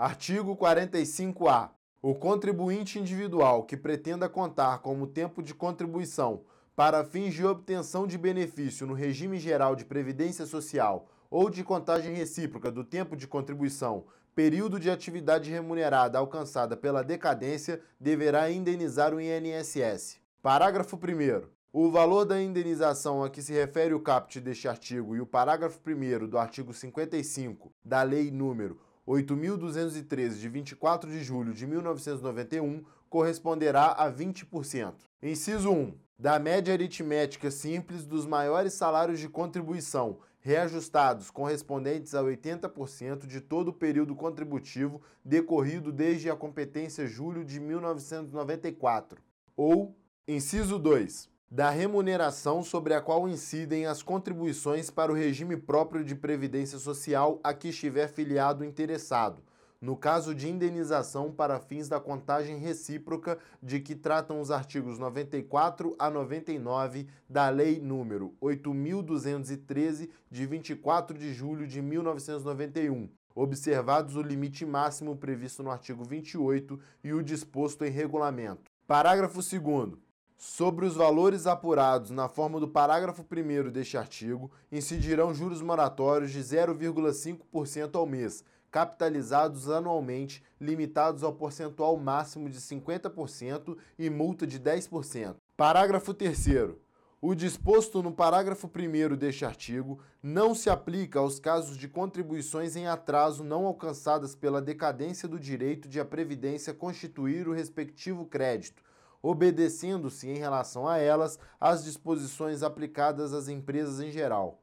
Artigo 45-A. O contribuinte individual que pretenda contar como tempo de contribuição para fins de obtenção de benefício no regime geral de previdência social ou de contagem recíproca do tempo de contribuição, período de atividade remunerada alcançada pela decadência, deverá indenizar o INSS. Parágrafo 1. O valor da indenização a que se refere o caput deste artigo e o parágrafo 1 do artigo 55 da Lei número 8.213, de 24 de julho de 1991, corresponderá a 20%. Inciso 1. Da média aritmética simples dos maiores salários de contribuição, reajustados correspondentes a 80% de todo o período contributivo decorrido desde a competência julho de 1994. Ou, inciso 2 da remuneração sobre a qual incidem as contribuições para o regime próprio de previdência social a que estiver filiado interessado, no caso de indenização para fins da contagem recíproca de que tratam os artigos 94 a 99 da Lei número 8213 de 24 de julho de 1991, observados o limite máximo previsto no artigo 28 e o disposto em regulamento. Parágrafo 2 Sobre os valores apurados na forma do parágrafo 1 deste artigo, incidirão juros moratórios de 0,5% ao mês, capitalizados anualmente, limitados ao percentual máximo de 50% e multa de 10%. Parágrafo 3. O disposto no parágrafo 1 deste artigo não se aplica aos casos de contribuições em atraso não alcançadas pela decadência do direito de a Previdência constituir o respectivo crédito obedecendo-se em relação a elas as disposições aplicadas às empresas em geral.